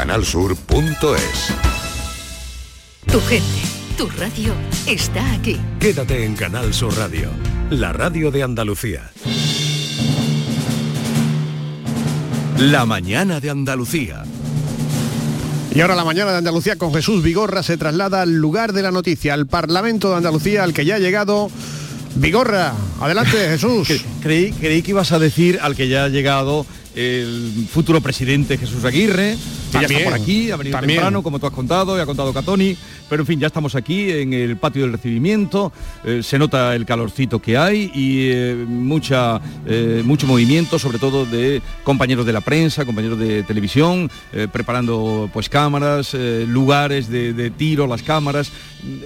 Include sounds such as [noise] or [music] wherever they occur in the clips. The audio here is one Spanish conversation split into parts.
canalsur.es. Tu gente, tu radio está aquí. Quédate en Canal Sur Radio, la radio de Andalucía. La mañana de Andalucía. Y ahora la mañana de Andalucía con Jesús Vigorra se traslada al lugar de la noticia, al Parlamento de Andalucía, al que ya ha llegado Vigorra. Adelante, [laughs] Jesús. creí, creí que ibas a decir al que ya ha llegado el futuro presidente Jesús Aguirre, ya está por aquí, ha venido temprano, como tú has contado, y ha contado Catoni, pero en fin, ya estamos aquí en el patio del recibimiento, eh, se nota el calorcito que hay y eh, mucha, eh, mucho movimiento, sobre todo de compañeros de la prensa, compañeros de televisión, preparando pues cámaras, lugares de, de, tiro, las cámaras,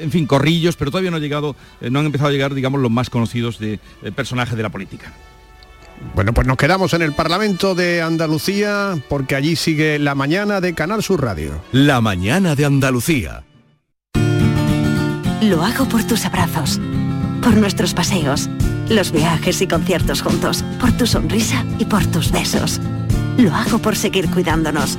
en fin, corrillos, pero todavía no, ha llegado, no han empezado a llegar, digamos, los más conocidos de personajes de la política. Bueno, pues nos quedamos en el Parlamento de Andalucía porque allí sigue la mañana de Canal Sur Radio. La mañana de Andalucía. Lo hago por tus abrazos, por nuestros paseos, los viajes y conciertos juntos, por tu sonrisa y por tus besos. Lo hago por seguir cuidándonos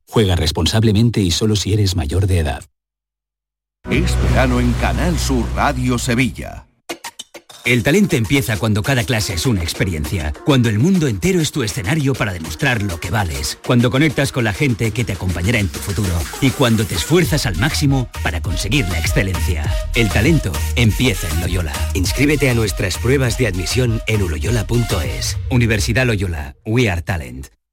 Juega responsablemente y solo si eres mayor de edad. Es verano en Canal Sur Radio Sevilla. El talento empieza cuando cada clase es una experiencia, cuando el mundo entero es tu escenario para demostrar lo que vales, cuando conectas con la gente que te acompañará en tu futuro y cuando te esfuerzas al máximo para conseguir la excelencia. El talento empieza en Loyola. Inscríbete a nuestras pruebas de admisión en uloyola.es. Universidad Loyola. We are talent.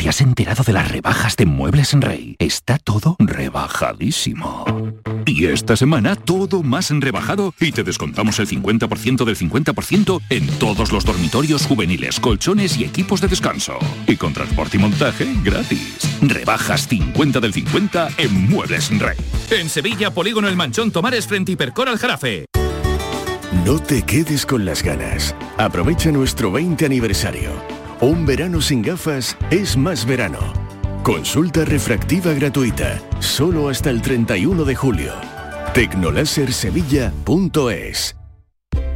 ¿Te has enterado de las rebajas de Muebles en Rey? Está todo rebajadísimo. Y esta semana todo más en rebajado y te descontamos el 50% del 50% en todos los dormitorios juveniles, colchones y equipos de descanso. Y con transporte y montaje gratis. Rebajas 50 del 50 en Muebles en Rey. En Sevilla, Polígono El Manchón Tomares frente Hipercor al Jarafe. No te quedes con las ganas. Aprovecha nuestro 20 aniversario. Un verano sin gafas es más verano. Consulta refractiva gratuita, solo hasta el 31 de julio. Tecnolasersevilla.es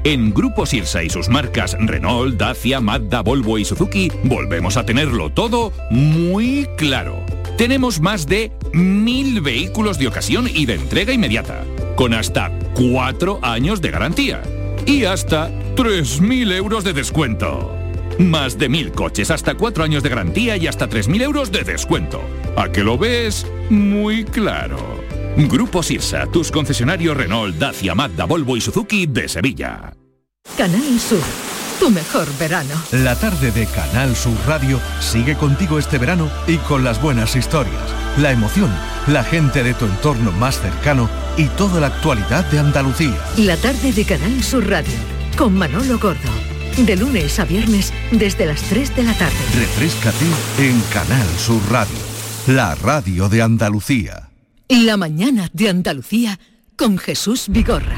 En Grupo Sirsa y sus marcas Renault, Dacia, Mazda, Volvo y Suzuki volvemos a tenerlo todo muy claro. Tenemos más de mil vehículos de ocasión y de entrega inmediata, con hasta cuatro años de garantía y hasta 3.000 euros de descuento. Más de mil coches, hasta cuatro años de garantía y hasta 3.000 euros de descuento. ¿A que lo ves? Muy claro. Grupo Sirsa, tus concesionarios Renault, Dacia, Mazda, Volvo y Suzuki de Sevilla. Canal Sur, tu mejor verano. La tarde de Canal Sur Radio sigue contigo este verano y con las buenas historias, la emoción, la gente de tu entorno más cercano y toda la actualidad de Andalucía. La tarde de Canal Sur Radio, con Manolo Gordo. De lunes a viernes desde las 3 de la tarde. Refrescate en Canal Sur Radio, la radio de Andalucía. La mañana de Andalucía con Jesús Vigorra.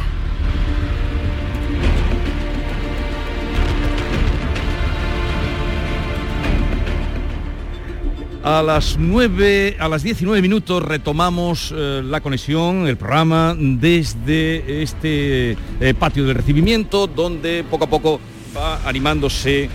A las 9, a las 19 minutos retomamos eh, la conexión, el programa desde este eh, patio de recibimiento donde poco a poco va animándose, eh,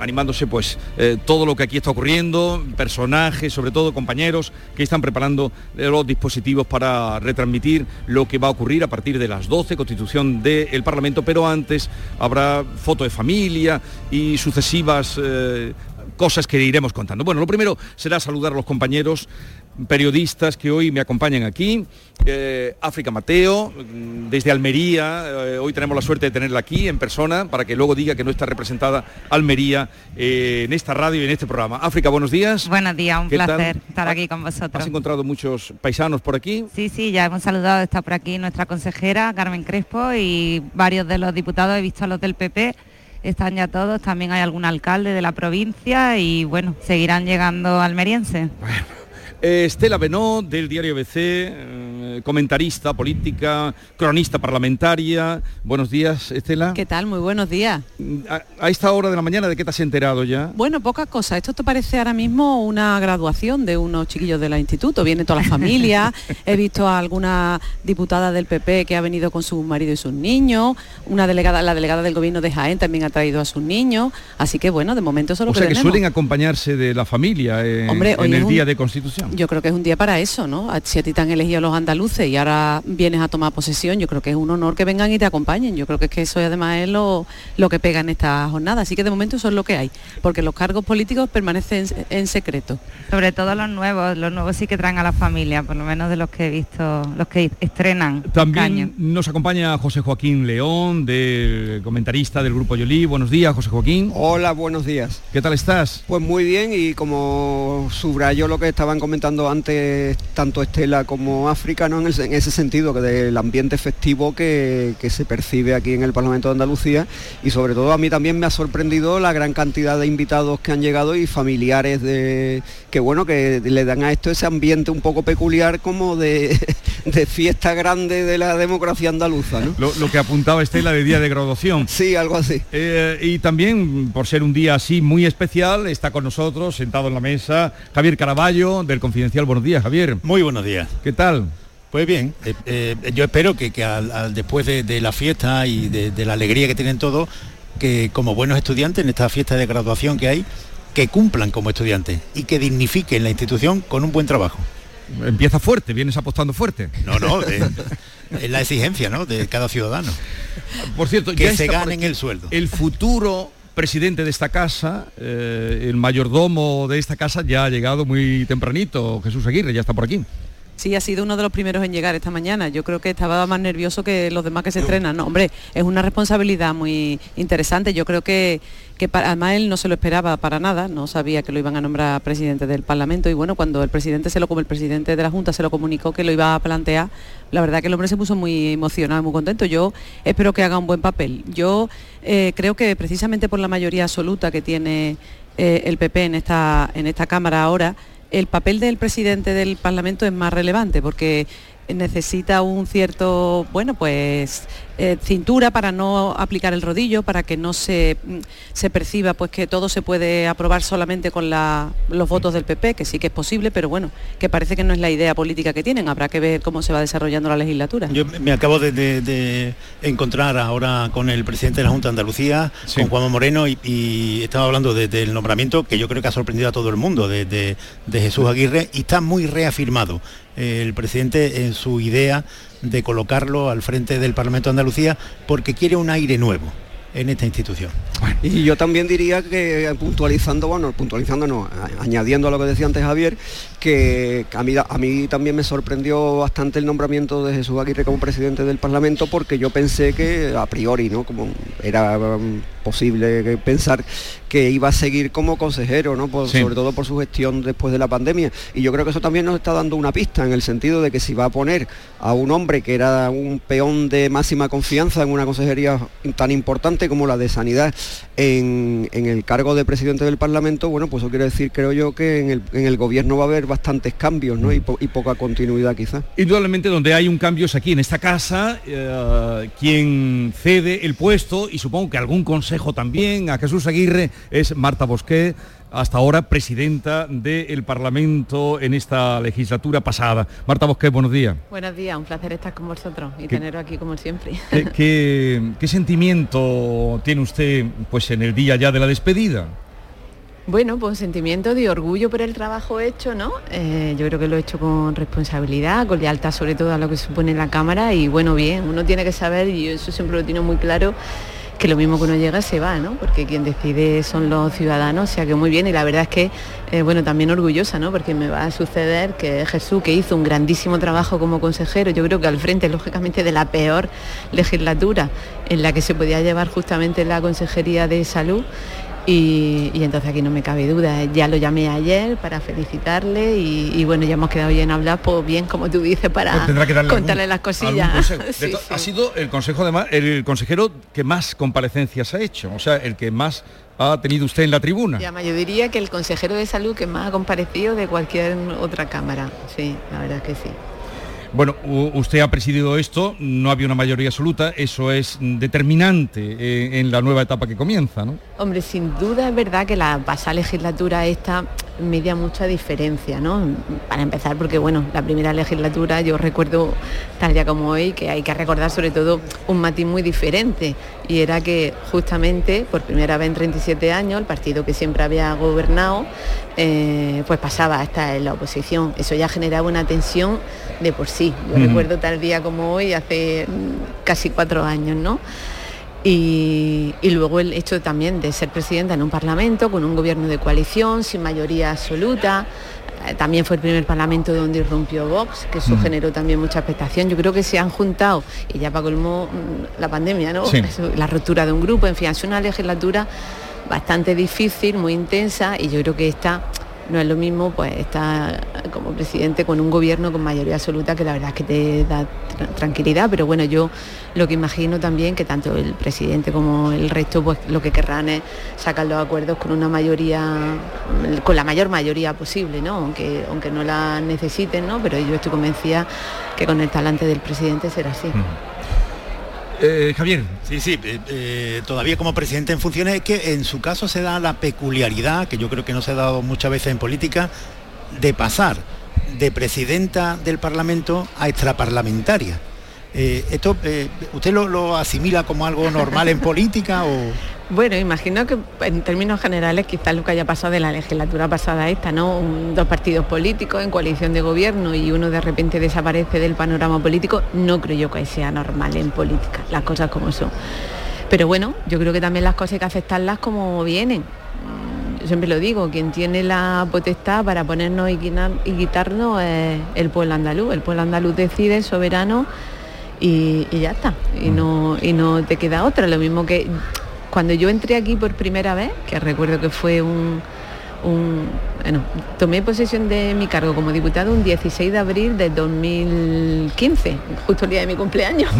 animándose pues eh, todo lo que aquí está ocurriendo, personajes, sobre todo compañeros que están preparando los dispositivos para retransmitir lo que va a ocurrir a partir de las 12, constitución del Parlamento, pero antes habrá foto de familia y sucesivas cosas que iremos contando. Bueno, lo primero será saludar a los compañeros periodistas que hoy me acompañan aquí. Eh, África Mateo, mm, desde Almería, eh, hoy tenemos la suerte de tenerla aquí en persona para que luego diga que no está representada Almería eh, en esta radio y en este programa. África, buenos días. Buenos días, un placer estar aquí con vosotros. ¿Has encontrado muchos paisanos por aquí? Sí, sí, ya hemos saludado, está por aquí nuestra consejera Carmen Crespo y varios de los diputados, he visto a los del PP están ya todos, también hay algún alcalde de la provincia y bueno, seguirán llegando almerienses. Estela Benó, del diario BC, eh, comentarista política, cronista parlamentaria. Buenos días, Estela. ¿Qué tal? Muy buenos días. Mm, a, esta hora de la mañana, ¿de qué te has enterado ya? Bueno, pocas cosas. Esto te parece ahora mismo una graduación de unos chiquillos del instituto. Viene toda la familia. [laughs] He visto a alguna diputada del PP que ha venido con su marido y sus niños. Una delegada, la delegada del gobierno de Jaén también ha traído a sus niños. Así que bueno, de momento eso lo o sea que suelen acompañarse de la familia en el día de Constitución. Yo creo que es un día para eso, ¿no? Si a ti te han elegido los andaluces y ahora vienes a tomar posesión, yo creo que es un honor que vengan y te acompañen. Yo creo que es que eso además es lo, lo que pega en esta jornada. Así que de momento eso es lo que hay, porque los cargos políticos permanecen en, secreto. Sobre todo los nuevos, los nuevos sí que traen a la familia, por lo menos de los que he visto, los que estrenan. También nos acompaña José Joaquín León, del comentarista del Grupo Yolí. Buenos días, José Joaquín. Hola, buenos días. ¿Qué tal estás? Pues muy bien y como subrayo lo que estaban comentando antes, tanto Estela como África, ¿no? en, ese sentido, que del ambiente festivo que, se percibe aquí en el Parlamento de Andalucía y sobre todo a mí también me ha sorprendido la gran cantidad de invitados que han llegado y familiares de que bueno que le dan a esto ese ambiente un poco peculiar como de, [laughs] fiesta grande de la democracia andaluza. Lo, que apuntaba Estela de día de graduación. [laughs] sí, algo así. Eh, y también, por ser un día así muy especial, está con nosotros, sentado en la mesa, Javier Caraballo, del Confidencial buenos días, Javier. Muy buenos días. ¿Qué tal? Pues bien, eh, eh, yo espero que, después de, la fiesta y de, la alegría que tienen todos, que como buenos estudiantes en esta fiesta de graduación que hay, que cumplan como estudiantes y que dignifiquen la institución con un buen trabajo. Empieza fuerte, vienes apostando fuerte. No, no, es la exigencia ¿no? de cada ciudadano. Por cierto, que se ganen el sueldo. El futuro presidente de esta casa, eh, el mayordomo de esta casa ya ha llegado muy tempranito, Jesús Aguirre, ya está por aquí. Sí, ha sido uno de los primeros en llegar esta mañana. Yo creo que estaba más nervioso que los demás que se estrenan. Hombre, es una responsabilidad muy interesante. Yo creo que, que para, además él no se lo esperaba para nada, no sabía que lo iban a nombrar presidente del Parlamento y bueno, cuando el presidente se lo como el presidente de la Junta se lo comunicó que lo iba a plantear, la verdad que el hombre se puso muy emocionado, muy contento. Yo espero que haga un buen papel. Yo eh, creo que precisamente por la mayoría absoluta que tiene eh, el PP en esta, en esta Cámara ahora, el papel del presidente del Parlamento es más relevante porque necesita un cierto, bueno, pues eh, cintura para no aplicar el rodillo, para que no se, mm, se perciba pues que todo se puede aprobar solamente con los votos del PP, que sí que es posible, pero bueno, que parece que no es la idea política que tienen. Habrá que ver cómo se va desarrollando la legislatura. Yo me acabo de, encontrar ahora con el presidente de la Junta de Andalucía, con Juan Moreno, y, estaba hablando del nombramiento que yo creo que ha sorprendido a todo el mundo, de Jesús Aguirre, y está muy reafirmado el presidente en su idea de colocarlo al frente del Parlamento de Andalucía porque quiere un aire nuevo en esta institución. Y yo también diría que puntualizando, bueno, puntualizando no, añadiendo a lo que decía antes Javier, que a mí, a mí también me sorprendió bastante el nombramiento de Jesús Aguirre como presidente del Parlamento porque yo pensé que a priori, ¿no? Como era um, posible pensar que iba a seguir como consejero, ¿no? Sobre todo por su gestión después de la pandemia. Y yo creo que eso también nos está dando una pista en el sentido de que si va a poner a un hombre que era un peón de máxima confianza en una consejería tan importante como la de Sanidad en, el cargo de presidente del Parlamento, bueno, pues eso quiere decir, creo yo, que en el, gobierno va a haber bastantes cambios ¿no? y, poca continuidad quizás. Indudablemente donde hay un cambio es aquí, en esta casa, eh, quien cede el puesto y supongo que algún consejo también a Jesús Aguirre es Marta Bosqué, hasta ahora presidenta del Parlamento en esta legislatura pasada. Marta Bosqué, buenos días. Buenos días, un placer estar con vosotros y teneros aquí como siempre. [laughs] ¿Qué, sentimiento tiene usted pues, en el día ya de la despedida? Bueno, pues sentimiento de orgullo por el trabajo hecho, ¿no? Eh, yo creo que lo he hecho con responsabilidad, con lealtad sobre todo a lo que supone la cámara y bueno, bien, uno tiene que saber, y eso siempre lo tiene muy claro, que lo mismo que uno llega se va, ¿no? Porque quien decide son los ciudadanos, o sea que muy bien y la verdad es que, eh, bueno, también orgullosa, ¿no? Porque me va a suceder que Jesús, que hizo un grandísimo trabajo como consejero, yo creo que al frente, lógicamente, de la peor legislatura en la que se podía llevar justamente la Consejería de Salud, y, entonces aquí no me cabe duda. Ya lo llamé ayer para felicitarle y, bueno, ya hemos quedado bien hablar, pues bien, como tú dices, para pues contarle las cosillas. [laughs] Ha sido el consejo de el consejero que más comparecencias ha hecho, o sea, el que más ha tenido usted en la tribuna. Ya, yo diría que el consejero de salud que más ha comparecido de cualquier otra cámara. Sí, la verdad que sí. Bueno, usted ha presidido esto, no había una mayoría absoluta, eso es determinante eh, en la nueva etapa que comienza, ¿no? Hombre, sin duda es verdad que la pasada legislatura esta media mucha diferencia, ¿no? Para empezar, porque bueno, la primera legislatura yo recuerdo tal día como hoy que hay que recordar sobre todo un matiz muy diferente y era que justamente por primera vez en 37 años el partido que siempre había gobernado eh, pues pasaba a estar en la oposición. Eso ya generaba una tensión de por sí. Yo recuerdo tal día como hoy, hace casi cuatro años, ¿no? Y, luego el hecho también de ser presidenta en un parlamento con un gobierno de coalición sin mayoría absoluta. Eh, también fue el primer parlamento donde irrumpió Vox, que eso generó también mucha expectación. Yo creo que se han juntado, y ya para colmo mm, la pandemia, ¿no? la ruptura de un grupo, en fin, es una legislatura bastante difícil, muy intensa, y yo creo que esta no es lo mismo pues estar como presidente con un gobierno con mayoría absoluta que la verdad es que te da tranquilidad, pero bueno, yo lo que imagino también que tanto el presidente como el resto pues lo que querrán es sacar los acuerdos con una mayoría, con la mayor mayoría posible, ¿no? Aunque, aunque no la necesiten, ¿no? Pero yo estoy convencida que con el talante del presidente será así. Eh, Javier. Sí, sí, eh, eh, todavía como presidente en funciones es que en su caso se da la peculiaridad, que yo creo que no se ha dado muchas veces en política, de pasar de presidenta del Parlamento a extraparlamentaria. ¿Esto usted lo, asimila como algo normal en política o...? Bueno, imagino que en términos generales quizás lo que haya pasado de la legislatura pasada esta, ¿no? dos partidos políticos en coalición de gobierno y uno de repente desaparece del panorama político, no creo yo que sea normal en política, las cosas como son. Pero bueno, yo creo que también las cosas hay que aceptarlas como vienen. Yo siempre lo digo, quien tiene la potestad para ponernos y, quitarnos es el pueblo andaluz. El pueblo andaluz decide, soberano, y, y ya está. Y no, y no te queda otra. Lo mismo que cuando yo entré aquí por primera vez, que recuerdo que fue un, bueno, tomé posesión de mi cargo como diputado un 16 de abril de 2015, justo el día de mi cumpleaños.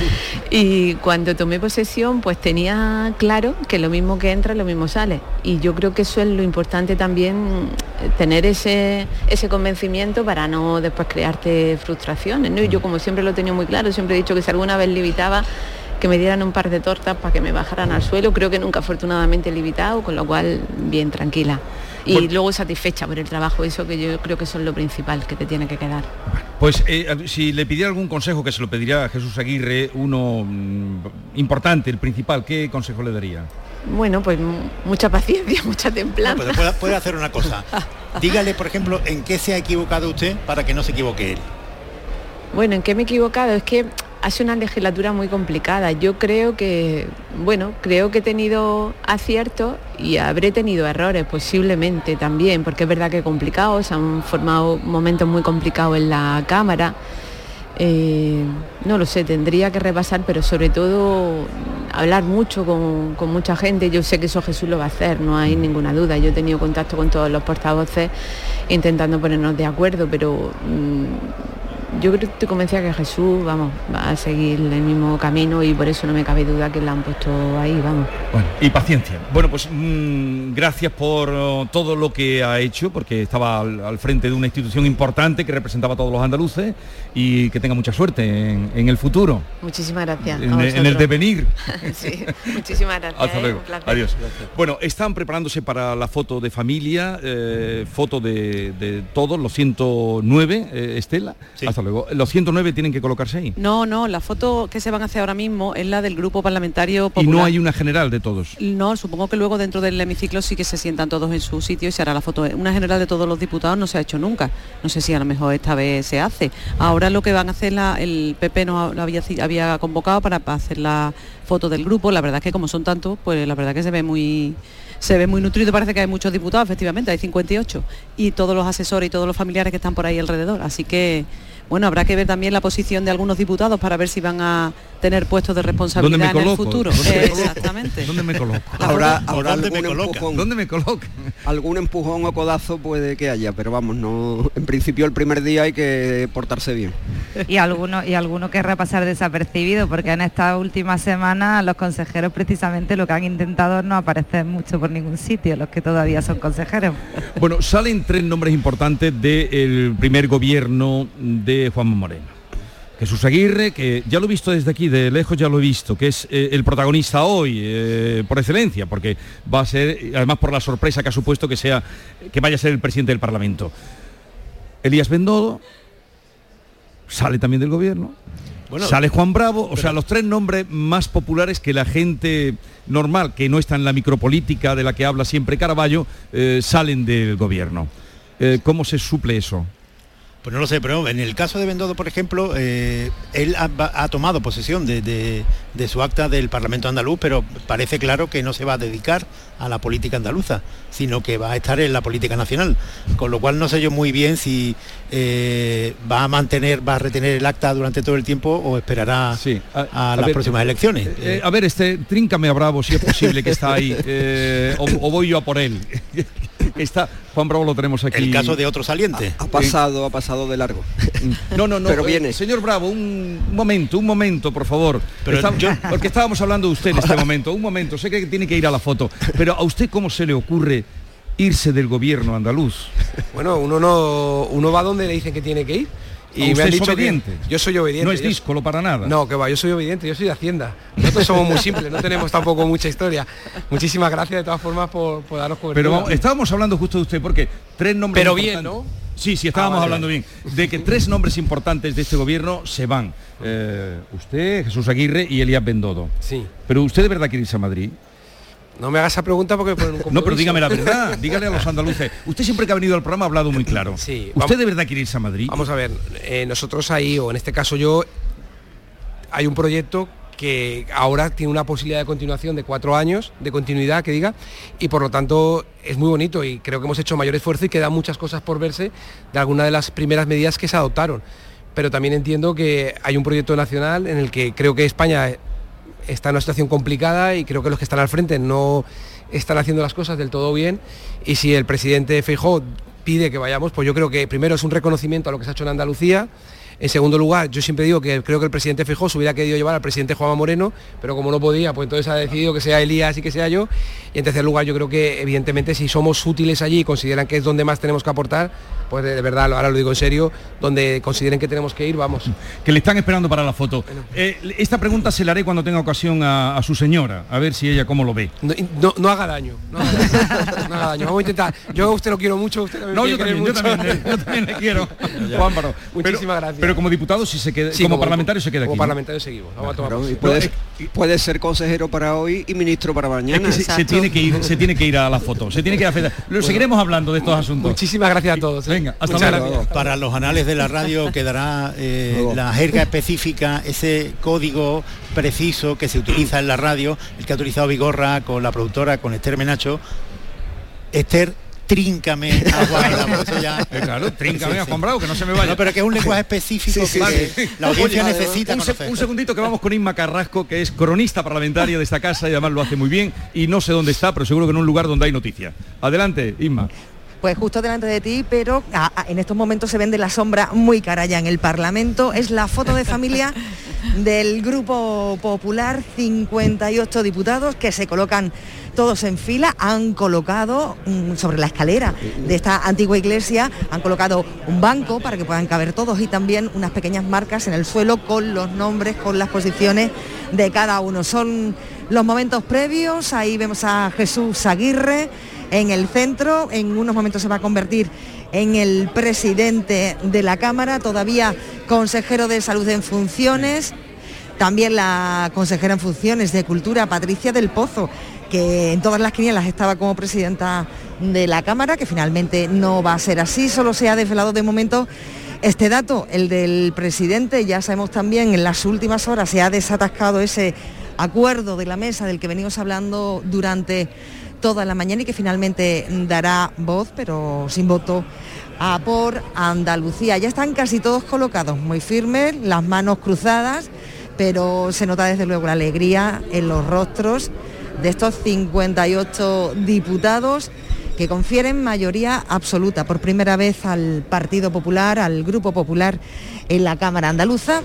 [laughs] y cuando tomé posesión, pues tenía claro que lo mismo que entra, lo mismo sale. Y yo creo que eso es lo importante también, tener ese, ese convencimiento para no después crearte frustraciones. ¿no? Y yo como siempre lo he tenido muy claro, siempre he dicho que si alguna vez limitaba que me dieran un par de tortas para que me bajaran al suelo. Creo que nunca afortunadamente limitado, con lo cual bien tranquila. Y luego satisfecha por el trabajo, eso que yo creo que eso es lo principal que te tiene que quedar. Pues eh, si le pidiera algún consejo, que se lo pediría a Jesús Aguirre, uno mm, importante, el principal, ¿qué consejo le daría? Bueno, pues mucha paciencia, [laughs] mucha templanza. puede, puede hacer una cosa. Dígale, por ejemplo, en qué se ha equivocado usted para que no se equivoque él. Bueno, ¿en qué me he equivocado? Es que hace una legislatura muy complicada. Yo creo que, bueno, creo que he tenido aciertos y habré tenido errores posiblemente también, porque es verdad que es complicado, se han formado momentos muy complicados en la Cámara. Eh, no lo sé, tendría que repasar, pero sobre todo hablar mucho con, mucha gente. Yo sé que eso Jesús lo va a hacer, no hay ninguna duda. Yo he tenido contacto con todos los portavoces intentando ponernos de acuerdo, pero mm, yo creo que estoy convencida que Jesús, vamos, va a seguir el mismo camino y por eso no me cabe duda que la han puesto ahí, vamos. Bueno, y paciencia. Bueno, pues mm, gracias por oh, todo lo que ha hecho, porque estaba al, frente de una institución importante que representaba a todos los andaluces y que tenga mucha suerte en, el futuro. Muchísimas gracias. En, el devenir. [laughs] [laughs] sí, muchísimas gracias. Hasta luego. Adiós. Bueno, están preparándose para la foto de familia, eh, foto de, todos, los 109, eh, Estela. Hasta luego. ¿Los 109 tienen que colocarse ahí? No, no, la foto que se van a hacer ahora mismo es la del grupo parlamentario popular. ¿Y no hay una general de todos? No, supongo que luego dentro del hemiciclo sí que se sientan todos en su sitio y se hará la foto. Una general de todos los diputados no se ha hecho nunca. No sé si a lo mejor esta vez se hace. Ahora lo que van a hacer, la, el PP no lo había, había convocado para hacer la foto del grupo. La verdad es que como son tantos, pues la verdad que se ve muy se ve muy nutrido, parece que hay muchos diputados, efectivamente, hay 58, y todos los asesores y todos los familiares que están por ahí alrededor. Así que bueno, habrá que ver también la posición de algunos diputados para ver si van a tener puestos de responsabilidad en el futuro. Exactamente. ¿Dónde me coloco? Ahora, ahora ¿Dónde, me empujón, ¿Dónde me coloco? Algún empujón o codazo puede que haya, pero vamos, no. En principio el primer día hay que portarse bien. Y alguno, y alguno querrá pasar desapercibido, porque en esta última semana los consejeros precisamente lo que han intentado es no aparecer mucho por ningún sitio, los que todavía son consejeros. Bueno, salen tres nombres importantes del primer gobierno de Juan Moreno. Jesús Aguirre, que ya lo he visto desde aquí, de lejos ya lo he visto, que es eh, el protagonista hoy, eh, por excelencia, porque va a ser, además por la sorpresa que ha supuesto que sea, que vaya a ser el presidente del Parlamento. Elías Bendodo, sale también del gobierno. sale Juan Bravo, o sea, los tres nombres más populares que la gente normal, que no está en la micropolítica de la que habla siempre Caraballo, eh, salen del gobierno. ¿Cómo se suple eso? Pues no lo sé, pero en el caso de Bendodo, por ejemplo, eh, él ha, tomado posesión de, su acta del Parlamento andaluz, pero parece claro que no se va a dedicar a la política andaluza, sino que va a estar en la política nacional. Con lo cual no sé yo muy bien si eh, va a mantener, va a retener el acta durante todo el tiempo o esperará a, las próximas elecciones. Eh, a ver, este, tríncame a Bravo si es posible que está ahí, o, voy yo a por él. [laughs] está Juan Bravo lo tenemos aquí. El caso de otro saliente. Ha, pasado, ha pasado de largo. [laughs] No, no, no. Pero viene. Eh, señor Bravo, un momento, un momento, por favor. Pero Porque estábamos hablando de usted en este momento. Un momento, sé que tiene que ir a la foto. Pero a usted cómo se le ocurre irse del gobierno andaluz? Bueno, uno no, uno va donde le dicen que tiene que ir. Y me han dicho obediente. yo soy obediente. No es díscolo para nada. No, que va, yo soy obediente, yo soy de Hacienda. Nosotros somos muy simples, no tenemos tampoco mucha historia. Muchísimas gracias de todas formas por, por darnos cobertura. Pero estábamos hablando justo de usted porque tres nombres Pero bien, ¿no? Sí, sí, estábamos ah, hablando bien. De que tres nombres importantes de este gobierno se van. Eh, usted, Jesús Aguirre y Elías Bendodo. Sí. Pero usted de verdad quiere irse a Madrid. No me haga esa pregunta porque No, pero dígame la verdad, [laughs] dígale a los andaluces. Usted siempre que ha venido al programa ha hablado muy claro. Sí. ¿Usted de verdad quiere irse a Madrid? Vamos a ver, eh, nosotros ahí, o en este caso yo, hay un proyecto que ahora tiene una posibilidad de continuación de cuatro años, de continuidad, que diga, y por lo tanto es muy bonito y creo que hemos hecho mayor esfuerzo y quedan muchas cosas por verse de algunas de las primeras medidas que se adoptaron. Pero también entiendo que hay un proyecto nacional en el que creo que España está en una situación complicada y creo que los que están al frente no están haciendo las cosas del todo bien. Y si el presidente Feijóo pide que vayamos, pues yo creo que primero es un reconocimiento a lo que se ha hecho en Andalucía, en segundo lugar, yo siempre digo que creo que el presidente Feijóo se hubiera querido llevar al presidente Juan Moreno, pero como no podía, pues entonces ha decidido que sea Elías y que sea yo. Y en tercer lugar, yo creo que evidentemente si somos útiles allí y consideran que es donde más tenemos que aportar, pues de, verdad, ahora lo digo en serio, donde consideren que tenemos que ir, vamos. Que le están esperando para la foto. Eh, esta pregunta se la haré cuando tenga ocasión a, su señora, a ver si ella cómo lo ve. No, haga daño, [laughs] no haga daño, Vamos a intentar. Yo a usted lo quiero mucho, usted también no, yo también, yo también, yo también, le quiero. [laughs] Juan Muchísimas gracias. Pero como diputado si se queda, como, parlamentario se queda como parlamentario seguimos. Vamos a tomar puede, ser consejero para hoy y ministro para mañana. se, tiene que ir, se tiene que ir a la foto, se tiene que ir a Lo seguiremos hablando de estos asuntos. Muchísimas gracias a todos. ¿eh? hasta luego. Para los anales de la radio [laughs] quedará eh, la jerga específica, ese código preciso que se utiliza en la radio, el que ha utilizado Vigorra con la productora, con Esther Menacho. Esther tríncame a [laughs] Juan ya... Eh, claro, tríncame a Juan Bravo, que no se me vaya. No, pero que es un lenguaje específico que la audiencia necesita un, un, segundito que vamos con Inma Carrasco, que es cronista parlamentaria de esta casa y además lo hace muy bien y no sé dónde está, pero seguro que en un lugar donde hay noticia. Adelante, Inma. Pues justo delante de ti, pero en estos momentos se vende la sombra muy cara ya en el Parlamento. Es la foto de familia [laughs] del Grupo Popular, 58 diputados que se colocan todos en fila, han colocado sobre la escalera de esta antigua iglesia, han colocado un banco para que puedan caber todos y también unas pequeñas marcas en el suelo con los nombres, con las posiciones de cada uno. Son los momentos previos, ahí vemos a Jesús Aguirre en el centro. En unos momentos se va a convertir en el presidente de la Cámara, todavía consejero de salud en funciones. También la consejera en funciones de Cultura, Patricia del Pozo, que en todas las quinielas estaba como presidenta de la Cámara, que finalmente no va a ser así, solo se ha desvelado de momento este dato, el del presidente, ya sabemos también en las últimas horas se ha desatascado ese acuerdo de la mesa del que venimos hablando durante toda la mañana y que finalmente dará voz, pero sin voto, a por Andalucía. Ya están casi todos colocados, muy firmes, las manos cruzadas, pero se nota desde luego la alegría en los rostros de estos 58 diputados que confieren mayoría absoluta por primera vez al Partido Popular, al Grupo Popular en la Cámara Andaluza.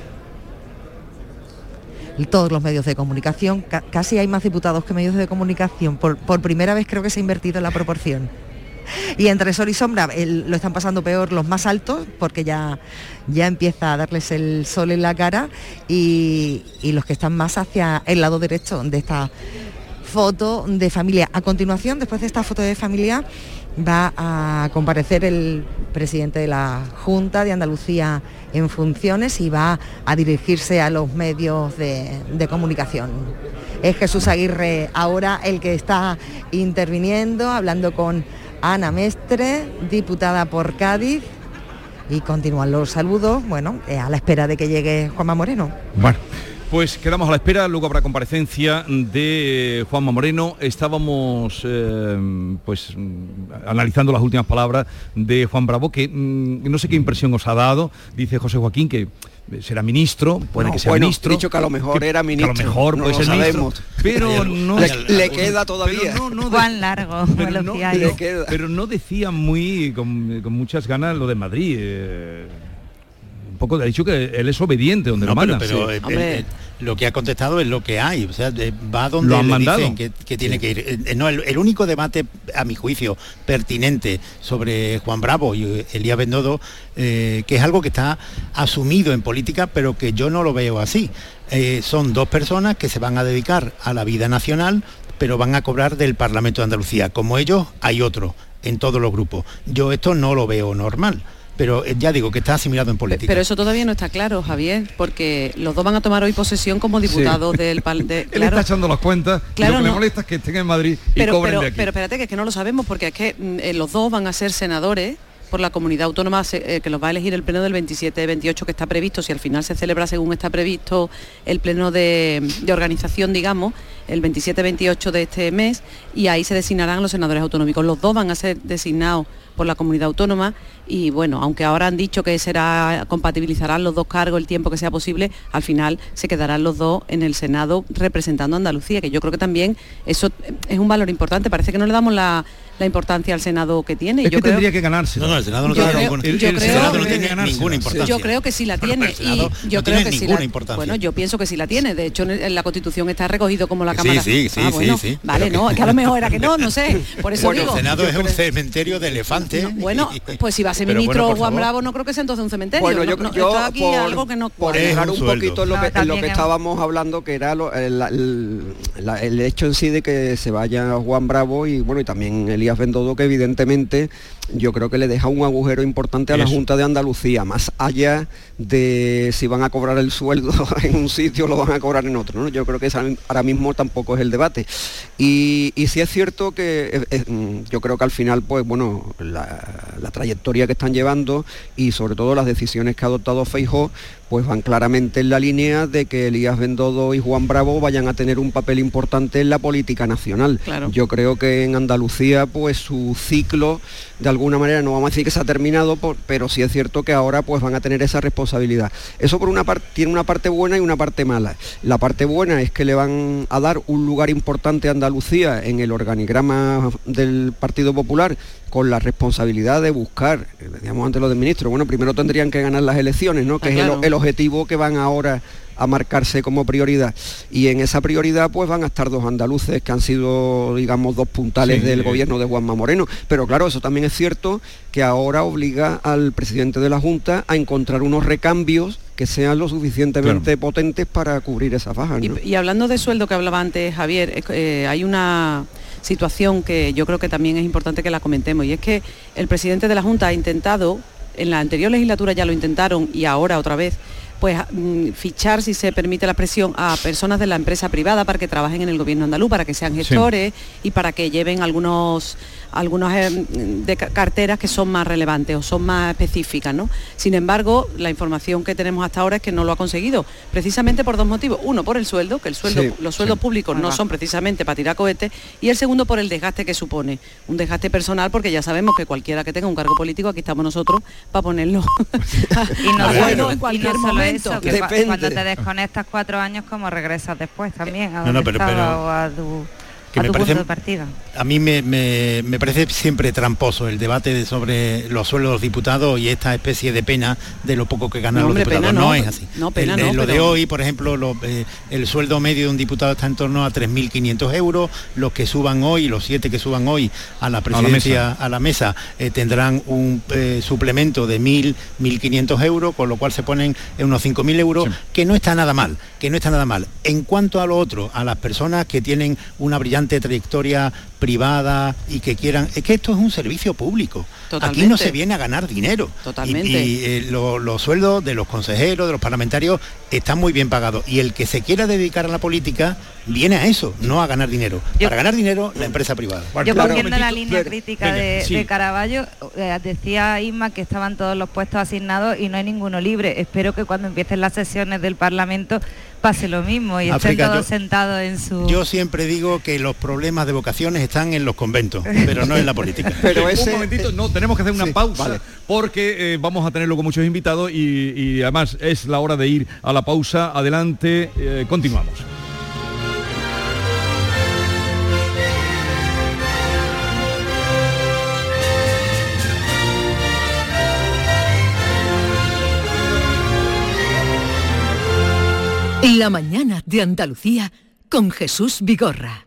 Todos los medios de comunicación, casi hay más diputados que medios de comunicación. Por, por primera vez creo que se ha invertido la proporción. Y entre sol y sombra lo están pasando peor los más altos, porque ya, ya empieza a darles el sol en la cara, y, y los que están más hacia el lado derecho de esta foto de familia. A continuación, después de esta foto de familia, va a comparecer el presidente de la Junta de Andalucía en funciones y va a dirigirse a los medios de, comunicación. Es Jesús Aguirre ahora el que está interviniendo, hablando con Ana Mestre, diputada por Cádiz. Y continúan los saludos, bueno, eh, a la espera de que llegue Juanma Moreno. Bueno. Pues quedamos a la espera, luego habrá comparecencia de Juanma Moreno. Estábamos eh, pues analizando las últimas palabras de Juan Bravo, que mm, no sé qué impresión os ha dado, dice José Joaquín, que será ministro, puede que sea bueno, ministro. dicho que a lo mejor era ministro. a lo mejor puede ser ministro, [laughs] pero no le, queda todavía. Pero no, Juan largo, pero no, pero no decía muy con, muchas ganas lo de Madrid. Eh, poco ha dicho que él es obediente donde lo manda. Pero, eh, eh, lo que ha contestado es lo que hay, o sea, va donde lo han mandado. dicen que, tiene que ir. Eh, no, el, único debate, a mi juicio, pertinente sobre Juan Bravo y Elías Bendodo, que es algo que está asumido en política, pero que yo no lo veo así. son dos personas que se van a dedicar a la vida nacional, pero van a cobrar del Parlamento de Andalucía. Como ellos, hay otro en todos los grupos. Yo esto no lo veo normal pero eh, ya digo que está asimilado en política. Pero eso todavía no está claro, Javier, porque los dos van a tomar hoy posesión como diputados del de, [laughs] Él está echando las cuentas claro, lo que me molesta es que estén en Madrid y pero, cobren pero, de aquí. Pero espérate, que es que no lo sabemos, porque es que mm, eh, los dos van a ser senadores por la comunidad autónoma eh, que los va a elegir el pleno del 27-28 que está previsto, si al final se celebra según está previsto el pleno de, de organización, digamos, el 27-28 de este mes, y ahí se designarán los senadores autonómicos. Los dos van a ser designados por la comunidad autónoma y bueno, aunque ahora han dicho que será compatibilizarán los dos cargos el tiempo que sea posible, al final se quedarán los dos en el Senado representando a Andalucía, que yo creo que también eso es un valor importante. Parece que no le damos la, importancia al Senado que tiene. Es yo que tendría que ganarse. No, no, el Senado no tiene ninguna, importancia. Yo creo que sí la tiene. y yo creo que sí la, Bueno, yo pienso que sí la tiene. De hecho, en la Constitución está recogido como la Cámara. Sí, sí, sí, ah, sí, Vale, no, que a lo mejor era que no, no sé. Por eso bueno, el Senado es un cementerio de elefantes. Bueno, [laughs] pues si va a ser ministro Juan Bravo, no creo que sea entonces un cementerio. Bueno, yo, no, yo aquí por, algo que no por dejar un, poquito lo que, lo que estábamos hablando, que era el, el, hecho en sí de que se vaya Juan Bravo y bueno, y también Elías Bendodo, que evidentemente yo creo que le deja un agujero importante a la Junta de Andalucía, más allá de si van a cobrar el sueldo [laughs] en un sitio o lo van a cobrar en otro. ¿no? Yo creo que ahora mismo tampoco es el debate. Y, y sí es cierto que eh, eh, mm, yo creo que al final, pues bueno, la, trayectoria que están llevando y sobre todo las decisiones que ha adoptado Feijó, pues van claramente en la línea de que Elías Bendodo y Juan Bravo vayan a tener un papel importante en la política nacional. Yo creo que en Andalucía, pues su ciclo de alguna manera, no vamos a decir que se ha terminado, pero sí es cierto que ahora pues van a tener esa responsabilidad. Eso por una parte tiene una parte buena y una parte mala. La parte buena es que le van a dar un lugar importante a Andalucía en el organigrama del Partido Popular con la responsabilidad de buscar, eh, decíamos antes lo del ministro, bueno, primero tendrían que ganar las elecciones, ¿no? Que ah, es el objetivo que van ahora a marcarse como prioridad. Y en esa prioridad pues van a estar dos andaluces que han sido, digamos, dos puntales del gobierno de Juanma Moreno. Pero claro, eso también es cierto que ahora obliga al presidente de la Junta a encontrar unos recambios que sean lo suficientemente potentes para cubrir esa faja. Y, hablando de sueldo que hablaba antes Javier, eh, hay una situación que yo creo que también es importante que la comentemos y es que el presidente de la Junta ha intentado, en la anterior legislatura ya lo intentaron y ahora otra vez, pues mm, fichar, si se permite la expresión, a personas de la empresa privada para que trabajen en el gobierno andaluz, para que sean gestores y para que lleven algunos algunas eh, de carteras que son más relevantes o son más específicas, ¿no? Sin embargo, la información que tenemos hasta ahora es que no lo ha conseguido, precisamente por dos motivos. Uno, por el sueldo, que el sueldo, los sueldos públicos no son precisamente para tirar cohetes, y el segundo por el desgaste que supone. Un desgaste personal porque ya sabemos que cualquiera que tenga un cargo político, aquí estamos nosotros para ponerlo [laughs] y no, bueno, en cualquier momento. cuando te desconectas cuatro años, como regresas después también a, no, pero, a tu me parece, A mí me, parece siempre tramposo el debate sobre los sueldos de los diputados y esta especie de pena de lo poco que ganan los diputados. No, es así. No, pena lo de hoy, por ejemplo, eh, el sueldo medio de un diputado está en torno a 3.500 euros. Los que suban hoy, los siete que suban hoy a la presidencia, a la mesa, eh, tendrán un eh, suplemento de 1.000, 1.500 euros, con lo cual se ponen en unos 5.000 euros, que no está nada mal, que no está nada mal. En cuanto a lo otro, a las personas que tienen una brillante trayectoria privada y que quieran... Es que esto es un servicio público. Aquí no se viene a ganar dinero. Totalmente. Y, eh, los sueldos de los consejeros, de los parlamentarios, están muy bien pagados. Y el que se quiera dedicar a la política viene a eso, no a ganar dinero. Para ganar dinero, la empresa privada. Yo cogiendo la línea crítica de, Caraballo, eh, decía Isma que estaban todos los puestos asignados y no hay ninguno libre. Espero que cuando empiecen las sesiones del Parlamento pase lo mismo y estén todos sentados en su... Yo siempre digo que los problemas de vocaciones están en los conventos, pero no en la política. [laughs] pero ese... Un momentito, no, tenemos que hacer una pausa porque eh, vamos a tenerlo con muchos invitados y, además es la hora de ir a la pausa. Adelante, eh, continuamos. La mañana de Andalucía con Jesús Vigorra.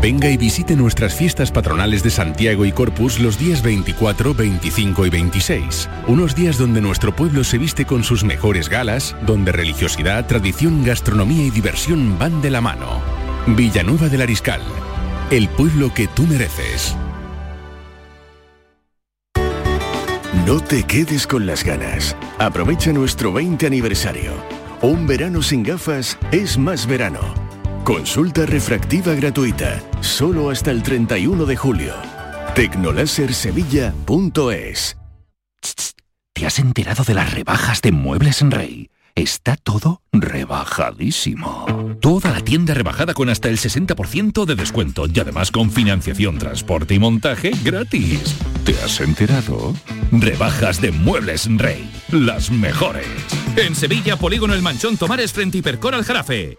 Venga y visite nuestras fiestas patronales de Santiago y Corpus los días 24, 25 y 26. Unos días donde nuestro pueblo se viste con sus mejores galas, donde religiosidad, tradición, gastronomía y diversión van de la mano. Villanueva del Ariscal, el pueblo que tú mereces. No te quedes con las ganas. Aprovecha nuestro 20 aniversario. Un verano sin gafas es más verano. Consulta refractiva gratuita, solo hasta el 31 de julio. Tecnolasersevilla.es ¿Te has enterado de las rebajas de Muebles en Rey? Está todo rebajadísimo. Toda la tienda rebajada con hasta el 60% de descuento y además con financiación, transporte y montaje gratis. ¿Te has enterado? Rebajas de Muebles Rey. Las mejores. En Sevilla, Polígono El Manchón Tomares frente Hipercor al Jarafe.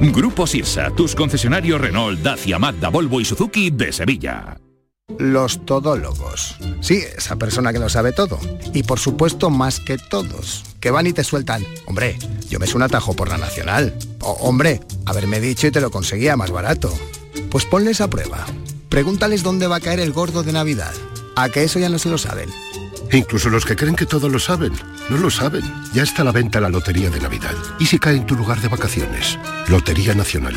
Grupo Sirsa, tus concesionarios Renault, Dacia, Mazda, Volvo y Suzuki de Sevilla. Los todólogos. Sí, esa persona que lo sabe todo. Y por supuesto más que todos. Que van y te sueltan. Hombre, yo me sé un atajo por la nacional. O, hombre, haberme dicho y te lo conseguía más barato. Pues ponles a prueba. Pregúntales dónde va a caer el gordo de Navidad. A que eso ya no se lo saben. Incluso los que creen que todo lo saben, no lo saben. Ya está a la venta la Lotería de Navidad. ¿Y si cae en tu lugar de vacaciones? Lotería Nacional.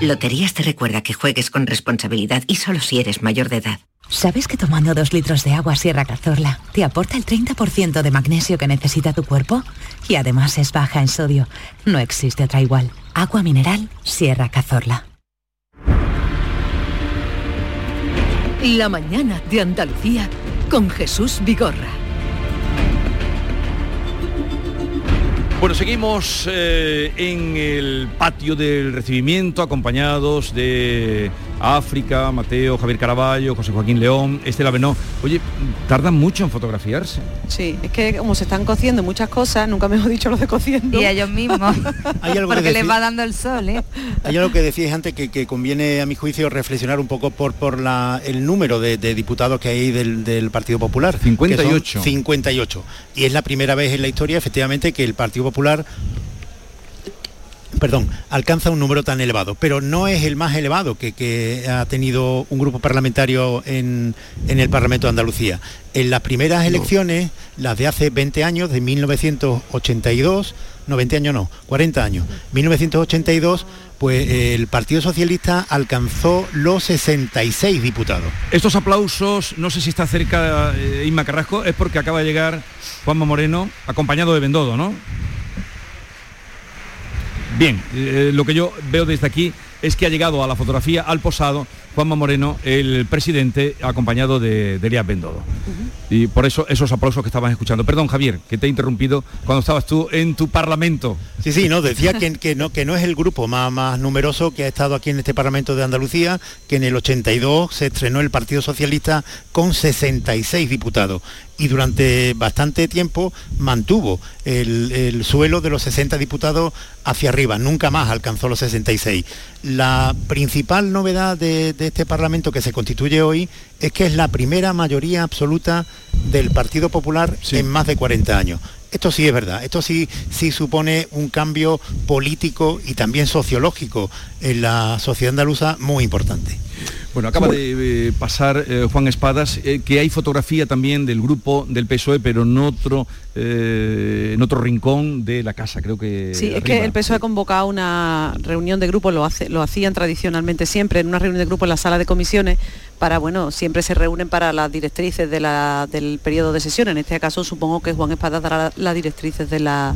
Loterías te recuerda que juegues con responsabilidad y solo si eres mayor de edad. ¿Sabes que tomando dos litros de agua Sierra Cazorla te aporta el 30% de magnesio que necesita tu cuerpo? Y además es baja en sodio. No existe otra igual. Agua mineral Sierra Cazorla. La mañana de Andalucía con Jesús Vigorra. Bueno, seguimos eh, en el patio del recibimiento acompañados de África, Mateo, Javier Caraballo, José Joaquín León, Estela Benó. Oye, tardan mucho en fotografiarse. Sí, es que como se están cociendo muchas cosas, nunca me hemos dicho lo de cociendo. Y ellos mismos. [laughs] Hay algo porque que les va dando el sol, ¿eh? Hay algo que decíais antes que, que conviene, a mi juicio, reflexionar un poco por, por la, el número de, de diputados que hay del, del Partido Popular. que son 58. 58. Y es la primera vez en la historia, efectivamente, que el Partido Popular perdón, alcanza un número tan elevado, pero no es el más elevado que, que ha tenido un grupo parlamentario en, en el Parlamento de Andalucía. En las primeras elecciones, las de hace 20 años, de 1982, no 20 años no, 40 años, 1982, pues eh, el Partido Socialista alcanzó los 66 diputados. Estos aplausos, no sé si está cerca eh, Inma Carrasco, es porque acaba de llegar Juanma Moreno, acompañado de Bendodo, ¿no? Bien, eh, lo que yo veo desde aquí es que ha llegado a la fotografía, al posado, Juanma Moreno, el presidente, acompañado de, de Elías Bendodo. Y por eso esos aplausos que estaban escuchando. Perdón, Javier, que te he interrumpido cuando estabas tú en tu parlamento. Sí, sí, no, decía que, que no, que no es el grupo más, más numeroso que ha estado aquí en este Parlamento de Andalucía, que en el 82 se estrenó el Partido Socialista con 66 diputados y durante bastante tiempo mantuvo el, el suelo de los 60 diputados hacia arriba, nunca más alcanzó los 66. La principal novedad de, de este Parlamento que se constituye hoy es que es la primera mayoría absoluta del Partido Popular en más de 40 años. Esto sí es verdad, esto sí, sí supone un cambio político y también sociológico en la sociedad andaluza muy importante. Bueno, acaba de eh, pasar eh, Juan Espadas, eh, que hay fotografía también del grupo del PSOE, pero en otro, eh, en otro rincón de la casa, creo que. Sí, es que el PSOE ha convocado una reunión de grupo, lo, hace, lo hacían tradicionalmente siempre, en una reunión de grupo en la sala de comisiones, para, bueno, siempre se reúnen para las directrices de la- del periodo de sesión. En este caso supongo que Juan Espada dará las directrices de la,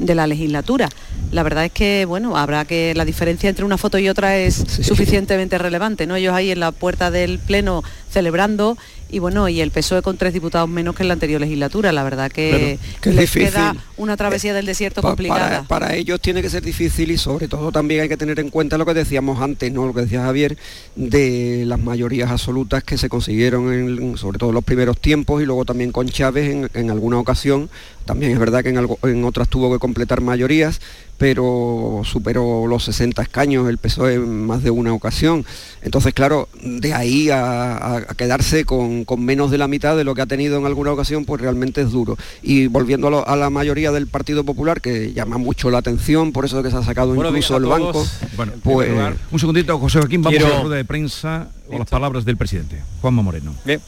de la legislatura. La verdad es que, bueno, habrá que la diferencia entre una foto y otra es suficientemente relevante, ¿no? Ellos ahí en la puerta del Pleno celebrando y bueno, y el PSOE con tres diputados menos que en la anterior legislatura. La verdad que, les queda una travesía del desierto Pa- complicada. Para, para ellos tiene que ser difícil y sobre todo también hay que tener en cuenta lo que decíamos antes, ¿no? Lo que decía Javier, de las mayorías absolutas que se consiguieron en, sobre todo en los primeros tiempos y luego también con Chávez en, en alguna ocasión. También es verdad que en, algo- en otras tuvo que completar mayorías, pero superó los 60 escaños el PSOE en más de una ocasión. Entonces, claro, de ahí a, quedarse con, con menos de la mitad de lo que ha tenido en alguna ocasión, pues realmente es duro. Y volviendo a, lo- a la mayoría del Partido Popular, que llama mucho la atención, por eso que se ha sacado Buenos incluso el banco. Bueno, pues... Un segundito, José Joaquín, vamos Quiero- a la rueda de prensa o las palabras del presidente, Juanma Moreno. Bien,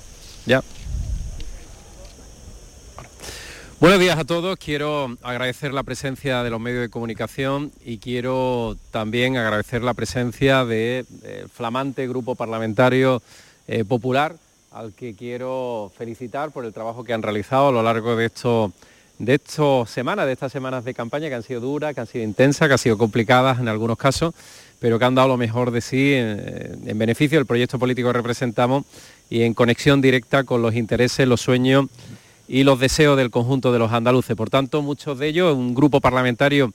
ya. Buenos días a todos. Quiero agradecer la presencia de los medios de comunicación y quiero también agradecer la presencia del flamante grupo parlamentario eh, popular al que quiero felicitar por el trabajo que han realizado a lo largo de estos de estas semanas, de estas semanas de campaña que han sido duras, que han sido intensas, que han sido complicadas en algunos casos, pero que han dado lo mejor de sí en, en beneficio del proyecto político que representamos y en conexión directa con los intereses, los sueños y los deseos del conjunto de los andaluces. Por tanto, muchos de ellos, un grupo parlamentario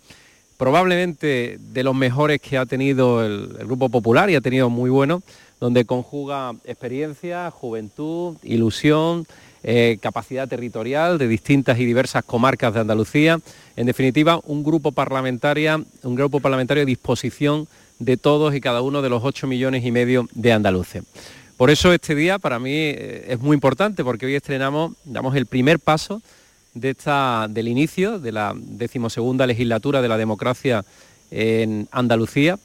probablemente de los mejores que ha tenido el, Grupo Popular y ha tenido muy bueno, donde conjuga experiencia, juventud, ilusión, eh, capacidad territorial de distintas y diversas comarcas de Andalucía. En definitiva, un grupo parlamentario, un grupo parlamentario de disposición de todos y cada uno de los 8 millones y medio de andaluces. Por eso este día para mí eh, es muy importante porque hoy estrenamos, damos el primer paso del inicio de la decimosegunda legislatura de la democracia en Andalucía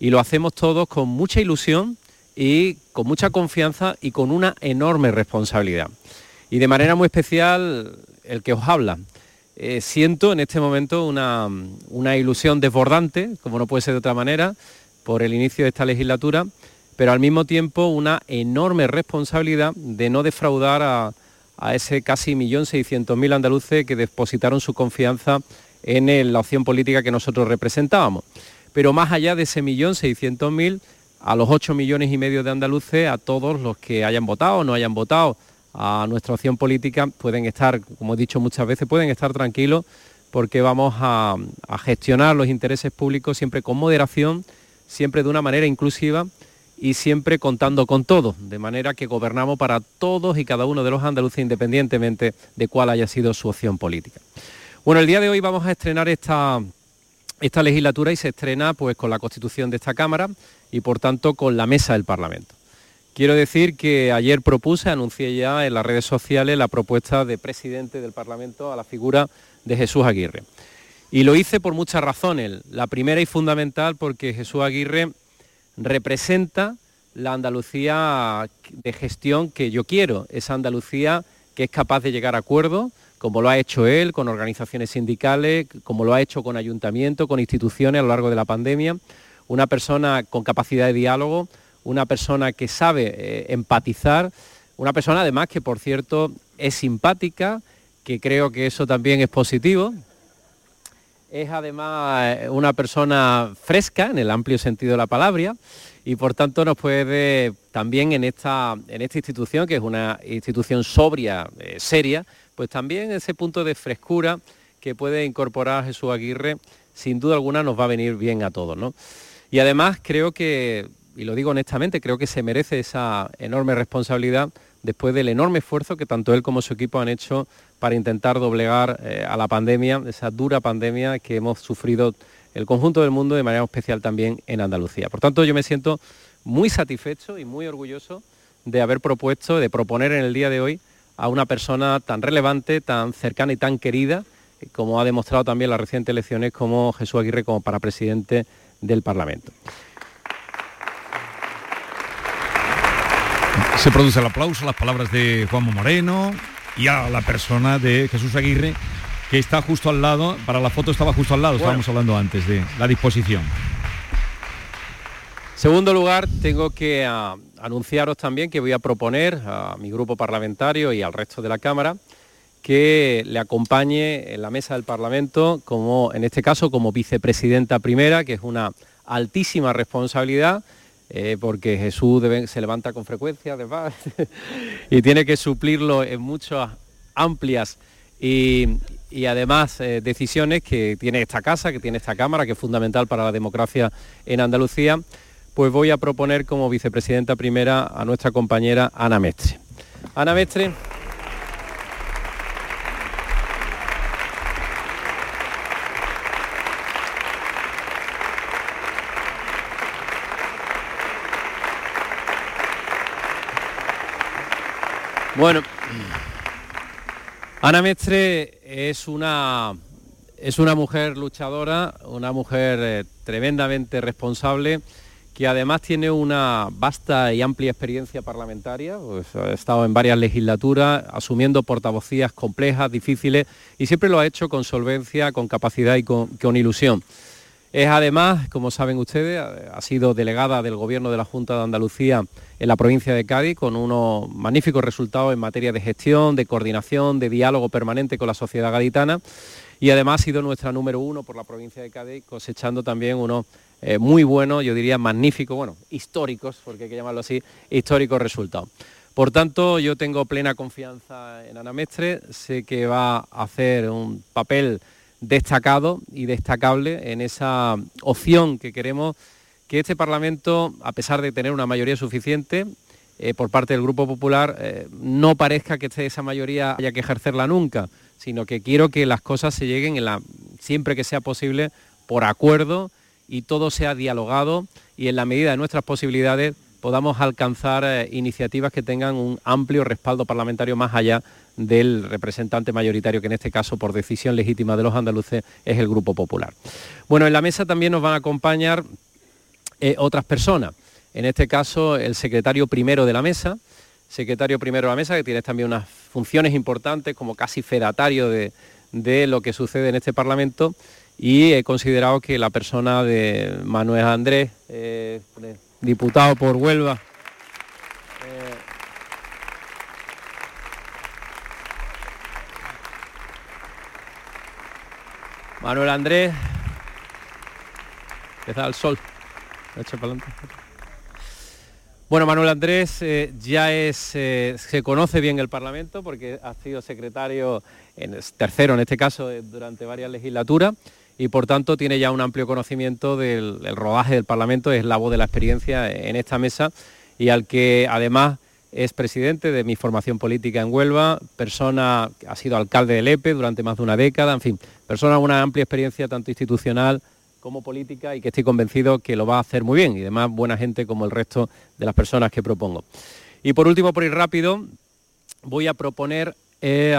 y lo hacemos todos con mucha ilusión y con mucha confianza y con una enorme responsabilidad. Y de manera muy especial el que os habla. Eh, siento en este momento una, una ilusión desbordante, como no puede ser de otra manera, por el inicio de esta legislatura, pero al mismo tiempo una enorme responsabilidad de no defraudar a, ese casi 1.600.000 andaluces que depositaron su confianza en la opción política que nosotros representábamos. Pero más allá de ese 1.600.000, a los 8 millones y medio de andaluces, a todos los que hayan votado o no hayan votado a nuestra opción política, pueden estar, como he dicho muchas veces, pueden estar tranquilos porque vamos a gestionar los intereses públicos siempre con moderación, siempre de una manera inclusiva y siempre contando con todo, de manera que gobernamos para todos y cada uno de los andaluces independientemente de cuál haya sido su opción política. Bueno, el día de hoy vamos a estrenar esta, esta legislatura y se estrena pues con la constitución de esta Cámara y por tanto con la mesa del Parlamento. Quiero decir que ayer propuse, anuncié ya en las redes sociales la propuesta de presidente del Parlamento a la figura de Jesús Aguirre. Y lo hice por muchas razones. La primera y fundamental porque Jesús Aguirre representa la Andalucía de gestión que yo quiero, esa Andalucía que es capaz de llegar a acuerdos, como lo ha hecho él con organizaciones sindicales, como lo ha hecho con ayuntamientos, con instituciones a lo largo de la pandemia, una persona con capacidad de diálogo, una persona que sabe eh, empatizar, una persona además que por cierto es simpática, que creo que eso también es positivo, es además eh, una persona fresca en el amplio sentido de la palabra y por tanto nos puede también en esta, en esta institución, que es una institución sobria, eh, seria, pues también ese punto de frescura que puede incorporar Jesús Aguirre, sin duda alguna nos va a venir bien a todos. ¿no? Y además creo que, y lo digo honestamente, creo que se merece esa enorme responsabilidad después del enorme esfuerzo que tanto él como su equipo han hecho para intentar doblegar eh, a la pandemia, esa dura pandemia que hemos sufrido el conjunto del mundo, de manera especial también en Andalucía. Por tanto, yo me siento muy satisfecho y muy orgulloso de haber propuesto, de proponer en el día de hoy a una persona tan relevante, tan cercana y tan querida, como ha demostrado también las recientes elecciones como Jesús Aguirre como para presidente del Parlamento. Se produce el aplauso, las palabras de Juanmo Moreno y a la persona de Jesús Aguirre, que está justo al lado, para la foto estaba justo al lado, estábamos hablando antes de la disposición. Segundo lugar, tengo que ah, anunciaros también que voy a proponer a mi grupo parlamentario y al resto de la Cámara que le acompañe en la mesa del Parlamento, como en este caso como vicepresidenta primera, que es una altísima responsabilidad eh, porque Jesús se levanta con frecuencia [laughs] y tiene que suplirlo en muchas amplias y, además eh, decisiones que tiene esta casa, que tiene esta Cámara, que es fundamental para la democracia en Andalucía, pues voy a proponer como vicepresidenta primera a nuestra compañera Ana Mestre. Ana Mestre. Bueno, Ana Mestre es una, es una mujer luchadora, una mujer eh, tremendamente responsable, que además tiene una vasta y amplia experiencia parlamentaria, pues, ha estado en varias legislaturas, asumiendo portavocías complejas, difíciles, y siempre lo ha hecho con solvencia, con capacidad y con ilusión. Es además, como saben ustedes, ha sido delegada del Gobierno de la Junta de Andalucía en la provincia de Cádiz con unos magníficos resultados en materia de gestión, de coordinación, de diálogo permanente con la sociedad gaditana y además ha sido nuestra número uno por la provincia de Cádiz, cosechando también unos eh, muy buenos, yo diría magníficos, bueno, históricos, porque hay que llamarlo así, históricos resultados. Por tanto, yo tengo plena confianza en Ana Mestre, sé que va a hacer un papel destacado y destacable en esa opción que queremos que este Parlamento, a pesar de tener una mayoría suficiente, eh, por parte del Grupo Popular, eh, no parezca que esa mayoría haya que ejercerla nunca, sino que quiero que las cosas se lleguen siempre que sea posible por acuerdo y todo sea dialogado y en la medida de nuestras posibilidades podamos alcanzar eh, iniciativas que tengan un amplio respaldo parlamentario más allá del representante mayoritario, que en este caso, por decisión legítima de los andaluces, es el Grupo Popular. Bueno, en la mesa también nos van a acompañar eh, otras personas. En este caso, el secretario primero de la mesa, secretario primero de la mesa, que tiene también unas funciones importantes como casi fedatario de, lo que sucede en este Parlamento, y he considerado que la persona de Manuel Andrés, eh, diputado por Huelva. Manuel Andrés, está el sol. Bueno, Manuel Andrés eh, ya es, eh, se conoce bien el Parlamento porque ha sido secretario, en, tercero en este caso, durante varias legislaturas y por tanto tiene ya un amplio conocimiento del, rodaje del Parlamento, es la voz de la experiencia en esta mesa y al que además es presidente de mi formación política en Huelva, persona, ha sido alcalde de Lepe durante más de una década, en fin, persona con una amplia experiencia tanto institucional como política y que estoy convencido que lo va a hacer muy bien y además buena gente como el resto de las personas que propongo. Y por último, por ir rápido, voy a proponer eh,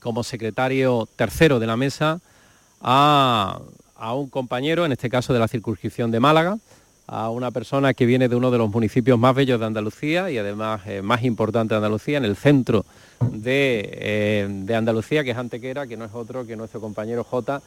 como secretario tercero de la mesa a, un compañero, en este caso de la circunscripción de Málaga, a una persona que viene de uno de los municipios más bellos de Andalucía y además eh, más importante de Andalucía, en el centro de, eh, Andalucía, que es Antequera, que no es otro que nuestro compañero J,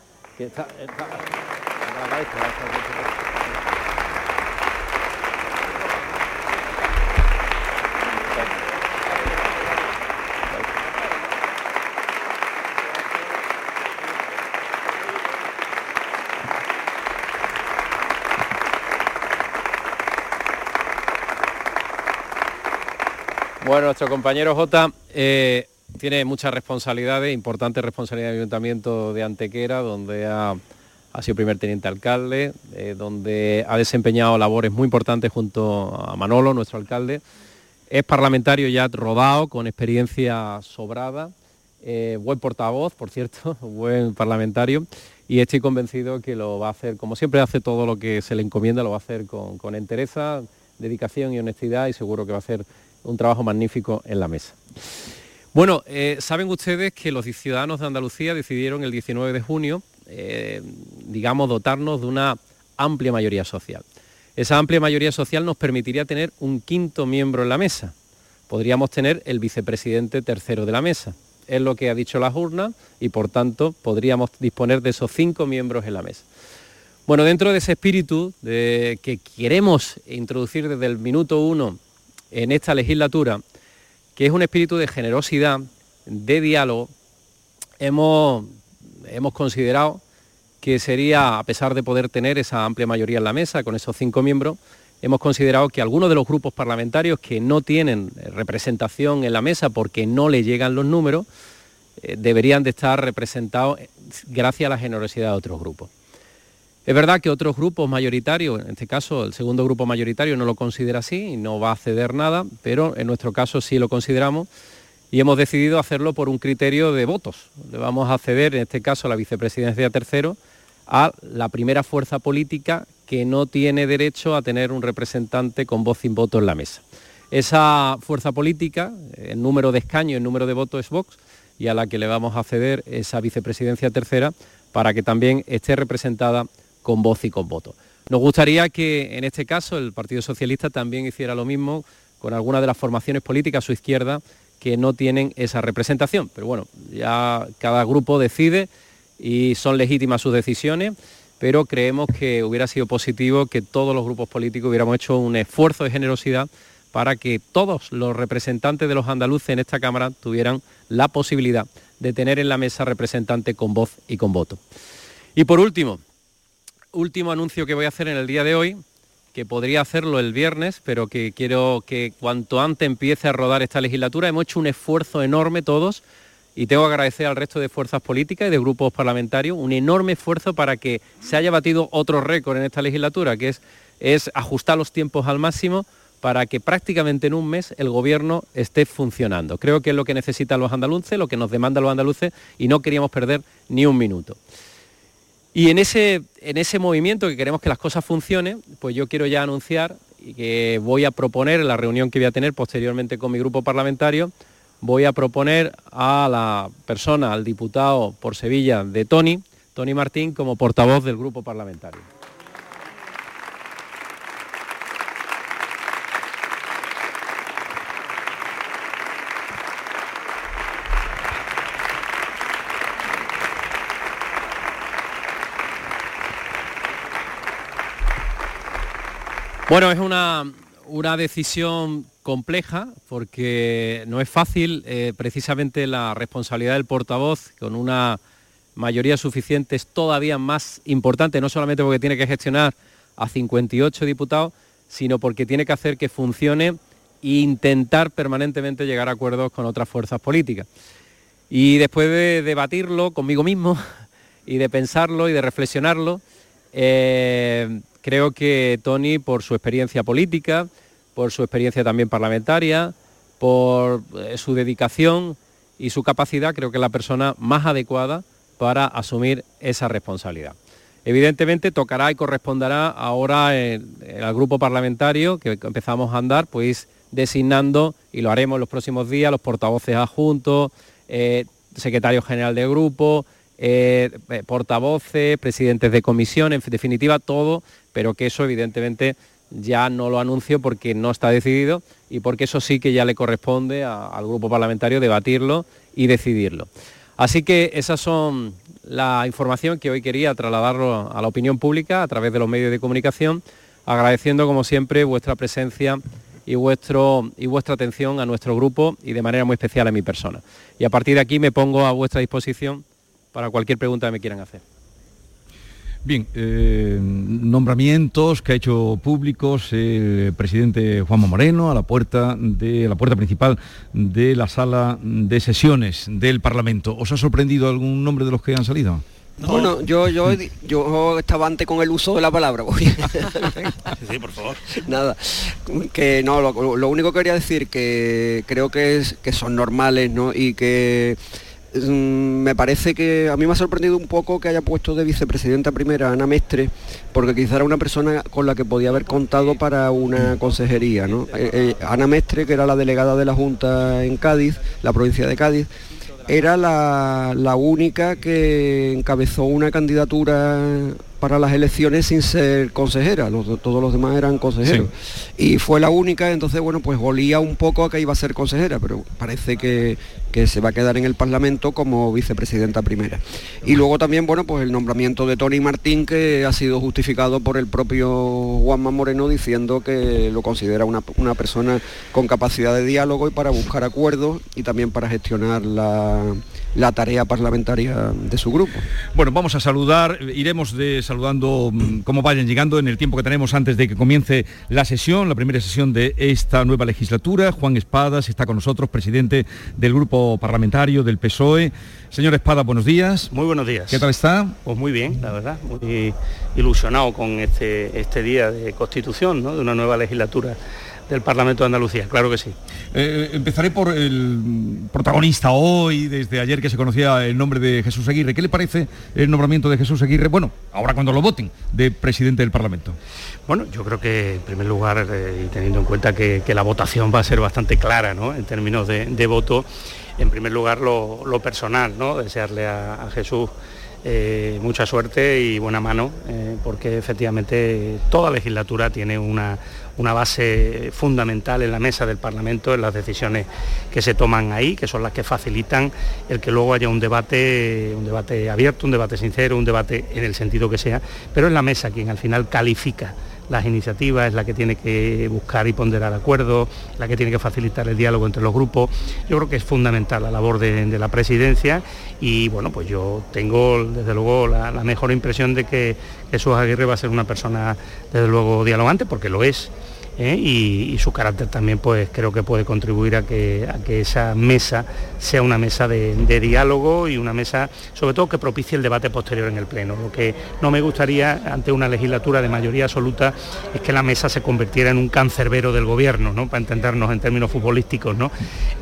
Bueno, nuestro compañero J eh, tiene muchas responsabilidades, importantes responsabilidades del Ayuntamiento de Antequera, donde ha, sido primer teniente alcalde, eh, donde ha desempeñado labores muy importantes junto a Manolo, nuestro alcalde. Es parlamentario ya rodado, con experiencia sobrada, eh, buen portavoz, por cierto, [laughs] buen parlamentario, y estoy convencido que lo va a hacer, como siempre hace todo lo que se le encomienda, lo va a hacer con, con entereza, dedicación y honestidad, y seguro que va a hacer un trabajo magnífico en la mesa. Bueno, eh, saben ustedes que los ciudadanos de Andalucía decidieron el 19 de junio, eh, digamos, dotarnos de una amplia mayoría social. Esa amplia mayoría social nos permitiría tener un quinto miembro en la mesa. Podríamos tener el vicepresidente tercero de la mesa. Es lo que ha dicho las urnas y por tanto podríamos disponer de esos cinco miembros en la mesa. Bueno, dentro de ese espíritu de que queremos introducir desde el minuto uno en esta legislatura, que es un espíritu de generosidad, de diálogo, hemos, hemos considerado que sería, a pesar de poder tener esa amplia mayoría en la mesa, con esos cinco miembros, hemos considerado que algunos de los grupos parlamentarios que no tienen representación en la mesa porque no le llegan los números, eh, deberían de estar representados gracias a la generosidad de otros grupos. Es verdad que otros grupos mayoritarios, en este caso el segundo grupo mayoritario no lo considera así y no va a ceder nada, pero en nuestro caso sí lo consideramos y hemos decidido hacerlo por un criterio de votos. Le vamos a ceder, en este caso, la vicepresidencia tercero a la primera fuerza política que no tiene derecho a tener un representante con voz sin voto en la mesa. Esa fuerza política, el número de escaños, el número de votos es Vox, y a la que le vamos a ceder esa vicepresidencia tercera para que también esté representada con voz y con voto. Nos gustaría que en este caso el Partido Socialista también hiciera lo mismo con algunas de las formaciones políticas a su izquierda que no tienen esa representación. Pero bueno, ya cada grupo decide y son legítimas sus decisiones, pero creemos que hubiera sido positivo que todos los grupos políticos hubiéramos hecho un esfuerzo de generosidad para que todos los representantes de los andaluces en esta Cámara tuvieran la posibilidad de tener en la mesa representante con voz y con voto. Y por último, último anuncio que voy a hacer en el día de hoy, que podría hacerlo el viernes, pero que quiero que cuanto antes empiece a rodar esta legislatura. Hemos hecho un esfuerzo enorme todos y tengo que agradecer al resto de fuerzas políticas y de grupos parlamentarios un enorme esfuerzo para que se haya batido otro récord en esta legislatura, que es, ajustar los tiempos al máximo para que prácticamente en un mes el gobierno esté funcionando. Creo que es lo que necesitan los andaluces, lo que nos demandan los andaluces y no queríamos perder ni un minuto. Y en ese, en ese movimiento que queremos que las cosas funcionen, pues yo quiero ya anunciar y que voy a proponer en la reunión que voy a tener posteriormente con mi grupo parlamentario, voy a proponer a la persona, al diputado por Sevilla de Tony, Tony Martín, como portavoz del grupo parlamentario. Bueno, es una, una decisión compleja porque no es fácil, eh, precisamente la responsabilidad del portavoz con una mayoría suficiente es todavía más importante, no solamente porque tiene que gestionar a 58 diputados, sino porque tiene que hacer que funcione e intentar permanentemente llegar a acuerdos con otras fuerzas políticas. Y después de debatirlo conmigo mismo [laughs] y de pensarlo y de reflexionarlo, eh, creo que Tony, por su experiencia política, por su experiencia también parlamentaria, por eh, su dedicación y su capacidad, creo que es la persona más adecuada para asumir esa responsabilidad. Evidentemente tocará y corresponderá ahora al grupo parlamentario que empezamos a andar, pues designando, y lo haremos los próximos días, los portavoces adjuntos, eh, secretario general de grupo, eh, portavoces, presidentes de comisión, en definitiva todo, pero que eso evidentemente ya no lo anuncio porque no está decidido y porque eso sí que ya le corresponde al grupo parlamentario debatirlo y decidirlo. Así que esas son la información que hoy quería trasladarlo a la opinión pública a través de los medios de comunicación, agradeciendo como siempre vuestra presencia y, vuestro, y vuestra atención a nuestro grupo y de manera muy especial a mi persona. Y a partir de aquí me pongo a vuestra disposición para cualquier pregunta que me quieran hacer. Bien, eh, nombramientos que ha hecho públicos el presidente Juanma Moreno a la puerta de la puerta principal de la sala de sesiones del Parlamento. ¿Os ha sorprendido algún nombre de los que han salido? Bueno, yo, yo, yo estaba antes con el uso de la palabra. [laughs] sí, por favor. Nada, que no, lo, lo, único que quería decir que creo que, es, que son normales, ¿no? Y que Mm, me parece que a mí me ha sorprendido un poco que haya puesto de vicepresidenta primera Ana Mestre, porque quizá era una persona con la que podía haber contado para una consejería. ¿no? Eh, eh, Ana Mestre, que era la delegada de la Junta en Cádiz, la provincia de Cádiz, era la, la única que encabezó una candidatura para las elecciones sin ser consejera, todos los demás eran consejeros. Y fue la única, entonces bueno, pues olía un poco a que iba a ser consejera, pero parece que, se va a quedar en el Parlamento como vicepresidenta primera. Y luego también, bueno, pues el nombramiento de Tony Martín, que ha sido justificado por el propio Juanma Moreno diciendo que lo considera una, una persona con capacidad de diálogo y para buscar acuerdos y también para gestionar la la tarea parlamentaria de su grupo. Bueno, vamos a saludar, iremos de saludando mm, cómo vayan llegando en el tiempo que tenemos antes de que comience la sesión, la primera sesión de esta nueva legislatura. Juan Espadas está con nosotros, presidente del grupo parlamentario del PSOE. Señor Espada, buenos días. Muy buenos días. ¿Qué tal está? Pues muy bien, la verdad, muy ilusionado con este, este día de constitución, ¿no? de una nueva legislatura del Parlamento de Andalucía, claro que sí. Eh, empezaré por el protagonista hoy, desde ayer que se conocía el nombre de Jesús Aguirre. ¿Qué le parece el nombramiento de Jesús Aguirre? Bueno, ahora cuando lo voten, de presidente del Parlamento. Bueno, yo creo que en primer lugar, eh, y teniendo en cuenta que, la votación va a ser bastante clara ¿no? en términos de, voto, en primer lugar lo, personal, ¿no? desearle a Jesús eh, mucha suerte y buena mano, eh, porque efectivamente toda legislatura tiene una, base fundamental en la mesa del Parlamento, en las decisiones que se toman ahí, que son las que facilitan el que luego haya un debate, un debate abierto, un debate sincero, un debate en el sentido que sea, pero es la mesa quien al final califica las iniciativas, es la que tiene que buscar y ponderar acuerdos, la que tiene que facilitar el diálogo entre los grupos. Yo creo que es fundamental la labor de, la presidencia y bueno, pues yo tengo desde luego la, la mejor impresión de que Jesús Aguirre va a ser una persona desde luego dialogante, porque lo es ¿eh? y, su carácter también pues creo que puede contribuir a que, que esa mesa sea una mesa de, diálogo y una mesa sobre todo que propicie el debate posterior en el Pleno. Lo que no me gustaría ante una legislatura de mayoría absoluta es que la mesa se convirtiera en un cancerbero del gobierno, ¿no? para entendernos en términos futbolísticos. ¿no?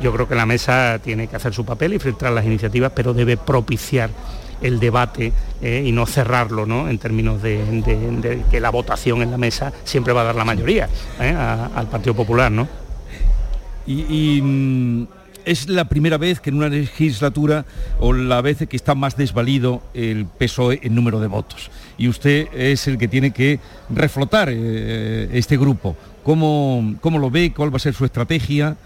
Yo creo que la mesa tiene que hacer su papel y filtrar las iniciativas, pero debe propiciar el debate eh, y no cerrarlo ¿no? en términos de, que la votación en la mesa siempre va a dar la mayoría ¿eh? al Partido Popular. ¿no? Y, mm, es la primera vez que en una legislatura o la vez que está más desvalido el PSOE en número de votos. Y usted es el que tiene que reflotar eh, este grupo. ¿Cómo, ¿Cómo lo ve? ¿Cuál va a ser su estrategia?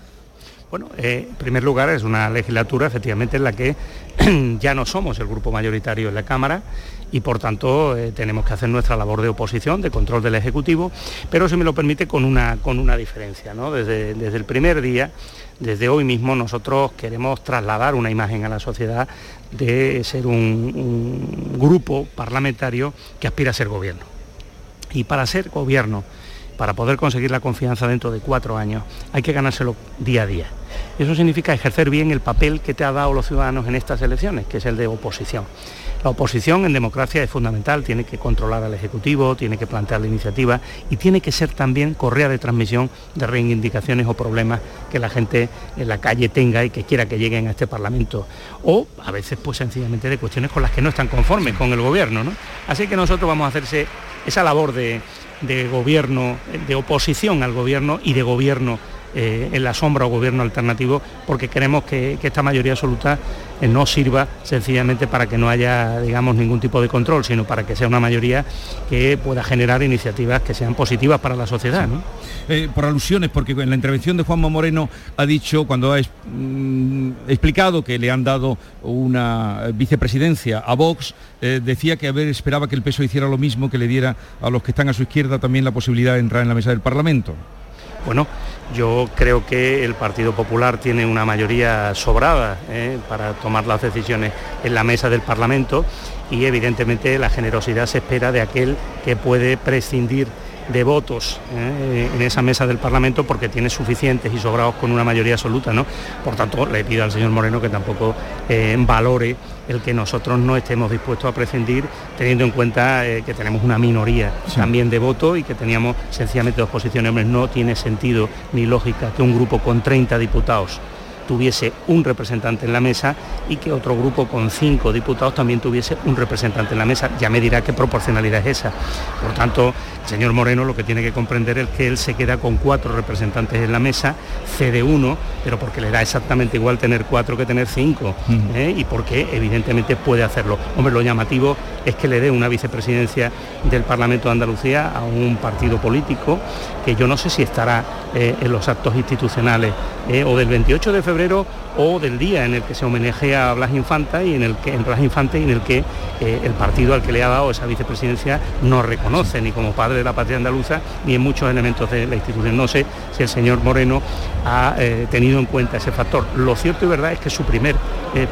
Bueno, eh, en primer lugar es una legislatura efectivamente en la que [clears throat] ya no somos el grupo mayoritario en la Cámara y por tanto eh, tenemos que hacer nuestra labor de oposición, de control del Ejecutivo, pero si me lo permite con una, con una diferencia. Desde, desde el primer día, desde hoy mismo, nosotros queremos trasladar una imagen a la sociedad de ser un grupo parlamentario que aspira a ser gobierno. Y para ser gobierno, para poder conseguir la confianza dentro de cuatro años, hay que ganárselo día a día. Eso significa ejercer bien el papel que te ha dado los ciudadanos en estas elecciones, que es el de oposición. La oposición en democracia es fundamental, tiene que controlar al Ejecutivo, tiene que plantear la iniciativa y tiene que ser también correa de transmisión de reivindicaciones o problemas que la gente en la calle tenga y que quiera que lleguen a este Parlamento. O a veces pues sencillamente de cuestiones con las que no están conformes con el Gobierno. Así que nosotros vamos a hacerse esa labor de, de gobierno, de oposición al gobierno y de gobierno eh, en la sombra o gobierno alternativo, porque queremos que, esta mayoría absoluta eh, no sirva sencillamente para que no haya, digamos, ningún tipo de control, sino para que sea una mayoría que pueda generar iniciativas que sean positivas para la sociedad. Eh, por alusiones, porque en la intervención de Juanma Moreno ha dicho, cuando ha mm, explicado que le han dado una vicepresidencia a Vox, decía que a esperaba que el peso hiciera lo mismo, que le diera a los que están a su izquierda también la posibilidad de entrar en la mesa del Parlamento. Bueno, yo creo que el Partido Popular tiene una mayoría sobrada ¿eh? para tomar las decisiones en la mesa del Parlamento y evidentemente la generosidad se espera de aquel que puede prescindir de votos ¿eh? en esa mesa del Parlamento porque tiene suficientes y sobrados con una mayoría absoluta. ¿no? Por tanto, le pido al señor Moreno que tampoco eh, valore el que nosotros no estemos dispuestos a prescindir, teniendo en cuenta eh, que tenemos una minoría también de voto y que teníamos sencillamente dos posiciones. no tiene sentido ni lógica que un grupo con 30 diputados tuviese un representante en la mesa y que otro grupo con cinco diputados también tuviese un representante en la mesa. Ya me dirá qué proporcionalidad es esa. Por tanto, el señor Moreno lo que tiene que comprender es que él se queda con cuatro representantes en la mesa, cede uno, pero porque le da exactamente igual tener cuatro que tener cinco, ¿eh? y porque evidentemente puede hacerlo. Hombre, lo llamativo es que le dé una vicepresidencia del Parlamento de Andalucía a un partido político que yo no sé si estará eh, en los actos institucionales eh, o del 28 de febrero o del día en el que se homenajea a Blas Infanta y en el que en Blas Infante y en el que eh, el partido al que le ha dado esa vicepresidencia no reconoce ni como padre de la patria andaluza ni en muchos elementos de la institución. No sé si el señor Moreno ha tenido en cuenta ese factor. Lo cierto y verdad es que su primer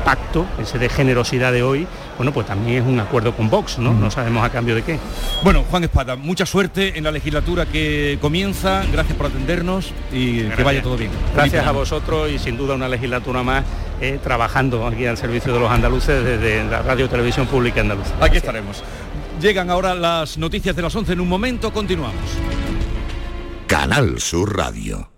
pacto, ese de generosidad de hoy, bueno, pues también es un acuerdo con Vox, ¿no? No sabemos a cambio de qué. Bueno, Juan Espada, mucha suerte en la legislatura que comienza, gracias por atendernos y que vaya todo bien. Gracias a vosotros y sin duda una legislatura más eh, trabajando aquí al servicio de los andaluces desde la Radio Televisión Pública Andaluza. Aquí estaremos. Llegan ahora las noticias de las 11 en un momento, continuamos. Canal Sur Radio.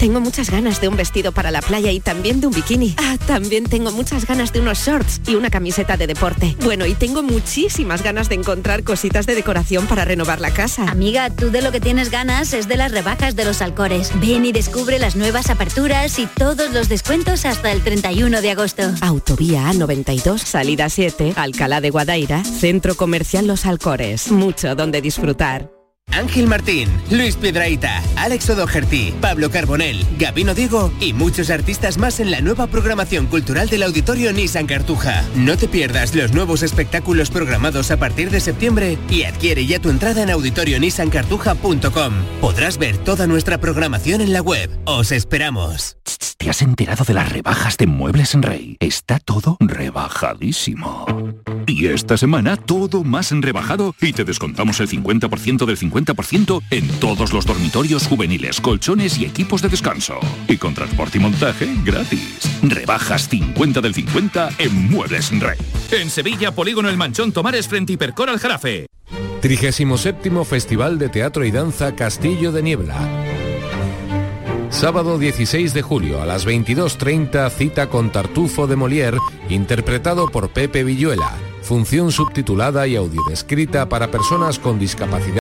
Tengo muchas ganas de un vestido para la playa y también de un bikini. Ah, también tengo muchas ganas de unos shorts y una camiseta de deporte. Bueno, y tengo muchísimas ganas de encontrar cositas de decoración para renovar la casa. Amiga, tú de lo que tienes ganas es de las rebajas de los Alcores. Ven y descubre las nuevas aperturas y todos los descuentos hasta el 31 de agosto. Autovía A92, salida 7, Alcalá de Guadaira, Centro Comercial Los Alcores. Mucho donde disfrutar. Ángel Martín, Luis Piedraíta, Alex O'Doherty, Pablo Carbonell, Gabino Diego y muchos artistas más en la nueva programación cultural del Auditorio Nissan Cartuja. No te pierdas los nuevos espectáculos programados a partir de septiembre y adquiere ya tu entrada en auditorionissancartuja.com. Podrás ver toda nuestra programación en la web. Os esperamos. ¿Te has enterado de las rebajas de Muebles en Rey? Está todo rebajadísimo. Y esta semana todo más en rebajado y te descontamos el 50% del 50% en todos los dormitorios juveniles, colchones y equipos de descanso. Y con transporte y montaje gratis. Rebajas 50 del 50 en Muebles en Rey. En Sevilla, Polígono El Manchón Tomares frente Hipercor al Jarafe. 37 Festival de Teatro y Danza Castillo de Niebla. Sábado 16 de julio a las 22.30 cita con Tartufo de Molière, interpretado por Pepe Villuela. Función subtitulada y audiodescrita para personas con discapacidad